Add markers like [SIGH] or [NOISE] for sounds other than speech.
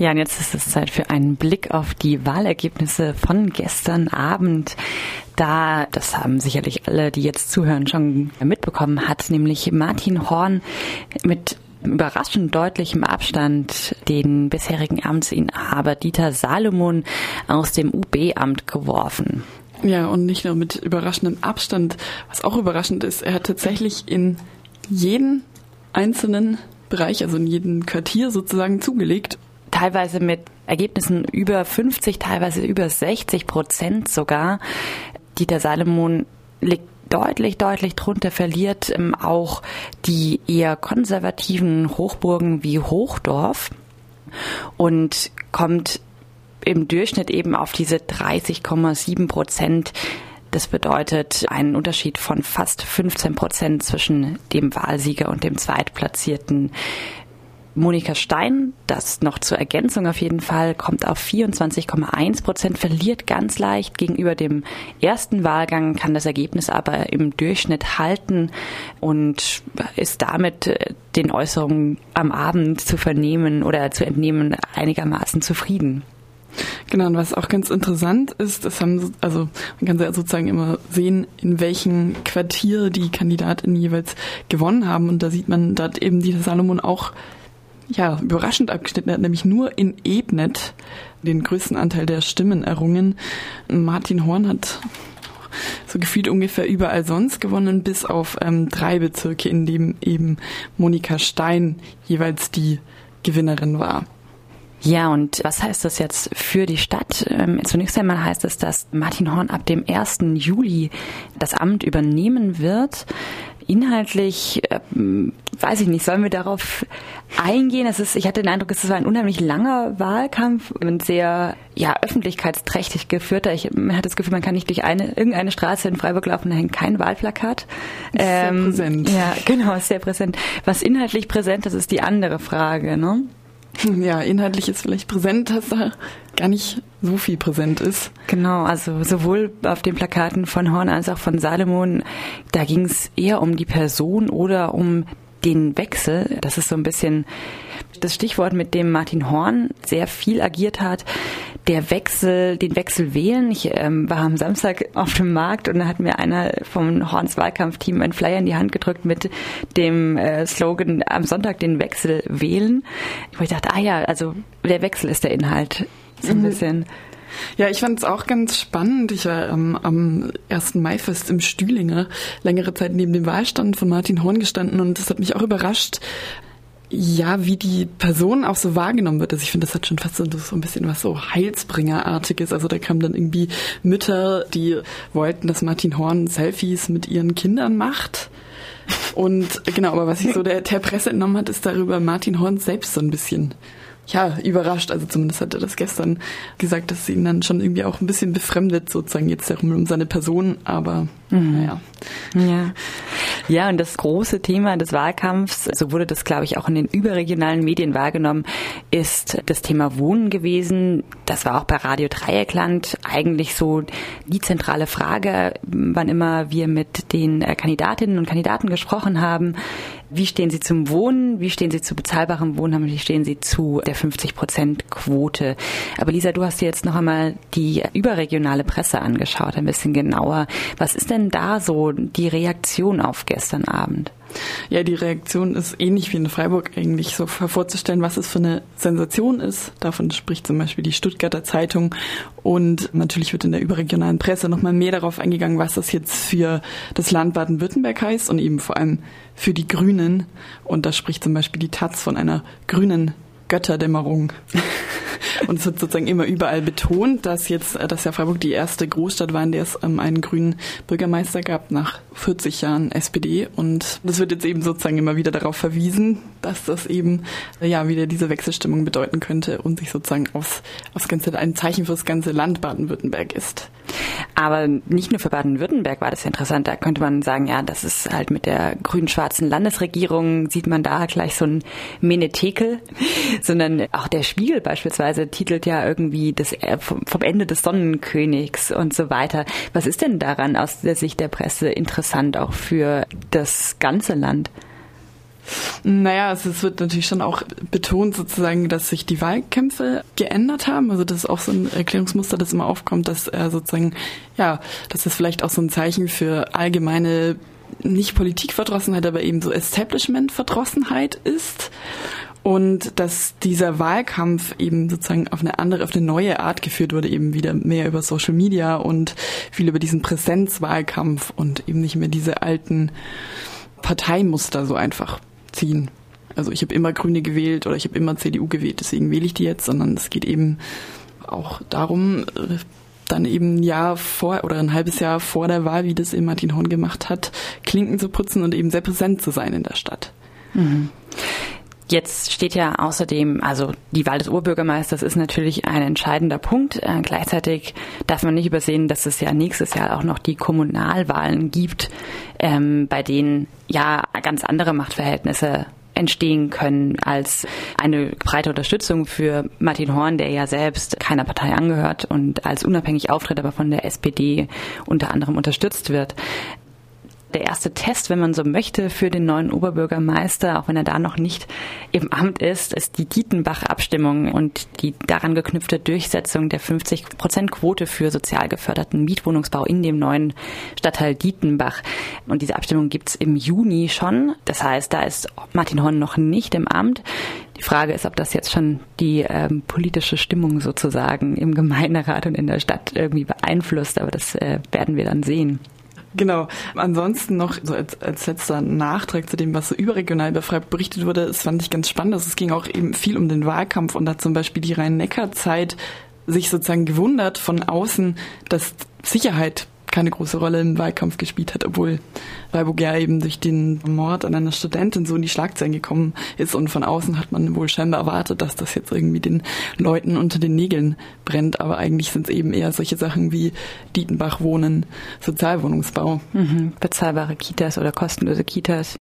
Ja, und jetzt ist es Zeit für einen Blick auf die Wahlergebnisse von gestern Abend. Da, das haben sicherlich alle, die jetzt zuhören, schon mitbekommen, hat nämlich Martin Horn mit überraschend deutlichem Abstand den bisherigen Amtsinhaber Dieter Salomon aus dem UB-Amt geworfen. Ja, und nicht nur mit überraschendem Abstand. Was auch überraschend ist, er hat tatsächlich in jeden einzelnen Bereich, also in jedem Quartier sozusagen zugelegt teilweise mit Ergebnissen über 50, teilweise über 60 Prozent sogar. Dieter Salomon liegt deutlich, deutlich drunter, verliert ähm, auch die eher konservativen Hochburgen wie Hochdorf und kommt im Durchschnitt eben auf diese 30,7 Prozent. Das bedeutet einen Unterschied von fast 15 Prozent zwischen dem Wahlsieger und dem Zweitplatzierten. Monika Stein, das noch zur Ergänzung auf jeden Fall, kommt auf 24,1 Prozent, verliert ganz leicht gegenüber dem ersten Wahlgang, kann das Ergebnis aber im Durchschnitt halten und ist damit äh, den Äußerungen am Abend zu vernehmen oder zu entnehmen einigermaßen zufrieden. Genau, und was auch ganz interessant ist, das haben, also man kann sozusagen immer sehen, in welchen Quartier die Kandidatinnen jeweils gewonnen haben. Und da sieht man, hat eben dieser Salomon auch ja, überraschend abgeschnitten. Er hat nämlich nur in Ebnet den größten Anteil der Stimmen errungen. Martin Horn hat so gefühlt ungefähr überall sonst gewonnen, bis auf ähm, drei Bezirke, in dem eben Monika Stein jeweils die Gewinnerin war. Ja, und was heißt das jetzt für die Stadt? Ähm, zunächst einmal heißt es, dass Martin Horn ab dem 1. Juli das Amt übernehmen wird. Inhaltlich äh, weiß ich nicht, sollen wir darauf eingehen? Es ist, ich hatte den Eindruck, es war ein unheimlich langer Wahlkampf und sehr ja, öffentlichkeitsträchtig geführter. Ich man hat das Gefühl, man kann nicht durch eine, irgendeine Straße in Freiburg laufen, da hängt kein Wahlplakat. Sehr ähm, präsent. Ja, genau, sehr präsent. Was inhaltlich präsent ist, ist die andere Frage, ne? [LAUGHS] Ja, inhaltlich ist vielleicht präsent, dass da gar nicht so viel präsent ist. Genau, also sowohl auf den Plakaten von Horn als auch von Salomon, da ging es eher um die Person oder um den Wechsel. Das ist so ein bisschen das Stichwort, mit dem Martin Horn sehr viel agiert hat. Der Wechsel, den Wechsel wählen. Ich ähm, war am Samstag auf dem Markt und da hat mir einer vom Horns Wahlkampfteam einen Flyer in die Hand gedrückt mit dem äh, Slogan am Sonntag den Wechsel wählen. Wo ich dachte, ah ja, also der Wechsel ist der Inhalt. So ein mhm. bisschen. Ja, ich fand es auch ganz spannend. Ich war ähm, am 1. Maifest im Stühlinger längere Zeit neben dem Wahlstand von Martin Horn gestanden und das hat mich auch überrascht, ja, wie die Person auch so wahrgenommen wird. Also ich finde, das hat schon fast so, so ein bisschen was so Heilsbringerartiges. Also da kamen dann irgendwie Mütter, die wollten, dass Martin Horn Selfies mit ihren Kindern macht. Und genau, aber was ich so der, der Presse entnommen hat, ist darüber Martin Horn selbst so ein bisschen ja, überrascht. Also zumindest hat er das gestern gesagt, dass es ihn dann schon irgendwie auch ein bisschen befremdet, sozusagen jetzt darum um seine Person, aber mhm. naja. Ja. Ja, und das große Thema des Wahlkampfs, so wurde das, glaube ich, auch in den überregionalen Medien wahrgenommen, ist das Thema Wohnen gewesen. Das war auch bei Radio Dreieckland eigentlich so die zentrale Frage, wann immer wir mit den Kandidatinnen und Kandidaten gesprochen haben. Wie stehen Sie zum Wohnen? Wie stehen Sie zu bezahlbarem Wohnen? Wie stehen Sie zu der 50-Prozent-Quote? Aber Lisa, du hast dir jetzt noch einmal die überregionale Presse angeschaut, ein bisschen genauer. Was ist denn da so die Reaktion auf gestern Abend? Ja, die Reaktion ist ähnlich wie in Freiburg eigentlich so vorzustellen, was es für eine Sensation ist. Davon spricht zum Beispiel die Stuttgarter Zeitung. Und natürlich wird in der überregionalen Presse nochmal mehr darauf eingegangen, was das jetzt für das Land Baden-Württemberg heißt und eben vor allem für die Grünen. Und da spricht zum Beispiel die Taz von einer grünen Götterdämmerung. [LAUGHS] Und es wird sozusagen immer überall betont, dass jetzt, äh, dass ja Freiburg die erste Großstadt war, in der es ähm, einen grünen Bürgermeister gab nach 40 Jahren SPD. Und das wird jetzt eben sozusagen immer wieder darauf verwiesen, dass das eben äh, ja wieder diese Wechselstimmung bedeuten könnte und sich sozusagen aufs, aufs ganze ein Zeichen für das ganze Land Baden-Württemberg ist. Aber nicht nur für Baden-Württemberg war das interessant. Da könnte man sagen, ja, das ist halt mit der grün-schwarzen Landesregierung, sieht man da gleich so ein Menetekel, [LAUGHS] sondern auch der Spiegel beispielsweise titelt ja irgendwie das, äh, vom Ende des Sonnenkönigs und so weiter. Was ist denn daran aus der Sicht der Presse interessant auch für das ganze Land? Naja, also es wird natürlich schon auch betont sozusagen, dass sich die Wahlkämpfe geändert haben. Also das ist auch so ein Erklärungsmuster, das immer aufkommt, dass er sozusagen, ja, dass das vielleicht auch so ein Zeichen für allgemeine nicht Politikverdrossenheit, aber eben so Establishment-Verdrossenheit ist. Und dass dieser Wahlkampf eben sozusagen auf eine andere, auf eine neue Art geführt wurde, eben wieder mehr über Social Media und viel über diesen Präsenzwahlkampf und eben nicht mehr diese alten Parteimuster so einfach ziehen. Also ich habe immer Grüne gewählt oder ich habe immer CDU gewählt, deswegen wähle ich die jetzt, sondern es geht eben auch darum, dann eben ein Jahr vor oder ein halbes Jahr vor der Wahl, wie das eben Martin Horn gemacht hat, Klinken zu putzen und eben sehr präsent zu sein in der Stadt. Mhm. Jetzt steht ja außerdem, also die Wahl des Oberbürgermeisters ist natürlich ein entscheidender Punkt. Äh, gleichzeitig darf man nicht übersehen, dass es ja nächstes Jahr auch noch die Kommunalwahlen gibt, ähm, bei denen ja ganz andere Machtverhältnisse entstehen können als eine breite Unterstützung für Martin Horn, der ja selbst keiner Partei angehört und als unabhängig auftritt, aber von der SPD unter anderem unterstützt wird der erste Test, wenn man so möchte, für den neuen Oberbürgermeister, auch wenn er da noch nicht im Amt ist, ist die Dietenbach-Abstimmung und die daran geknüpfte Durchsetzung der 50-Prozent-Quote für sozial geförderten Mietwohnungsbau in dem neuen Stadtteil Dietenbach. Und diese Abstimmung gibt's im Juni schon. Das heißt, da ist Martin Horn noch nicht im Amt. Die Frage ist, ob das jetzt schon die ähm, politische Stimmung sozusagen im Gemeinderat und in der Stadt irgendwie beeinflusst, aber das äh, werden wir dann sehen. Genau. Ansonsten noch so als, als letzter Nachtrag zu dem, was so überregional über Freiburg berichtet wurde, das fand ich ganz spannend. Also es ging auch eben viel um den Wahlkampf und da zum Beispiel die Rhein-Neckar-Zeit sich sozusagen gewundert von außen, dass Sicherheit keine große Rolle im Wahlkampf gespielt hat, obwohl Freiburg ja eben durch den Mord an einer Studentin so in die Schlagzeilen gekommen ist und von außen hat man wohl scheinbar erwartet, dass das jetzt irgendwie den Leuten unter den Nägeln brennt, aber eigentlich sind es eben eher solche Sachen wie Dietenbach wohnen, Sozialwohnungsbau. Mhm. Bezahlbare Kitas oder kostenlose Kitas.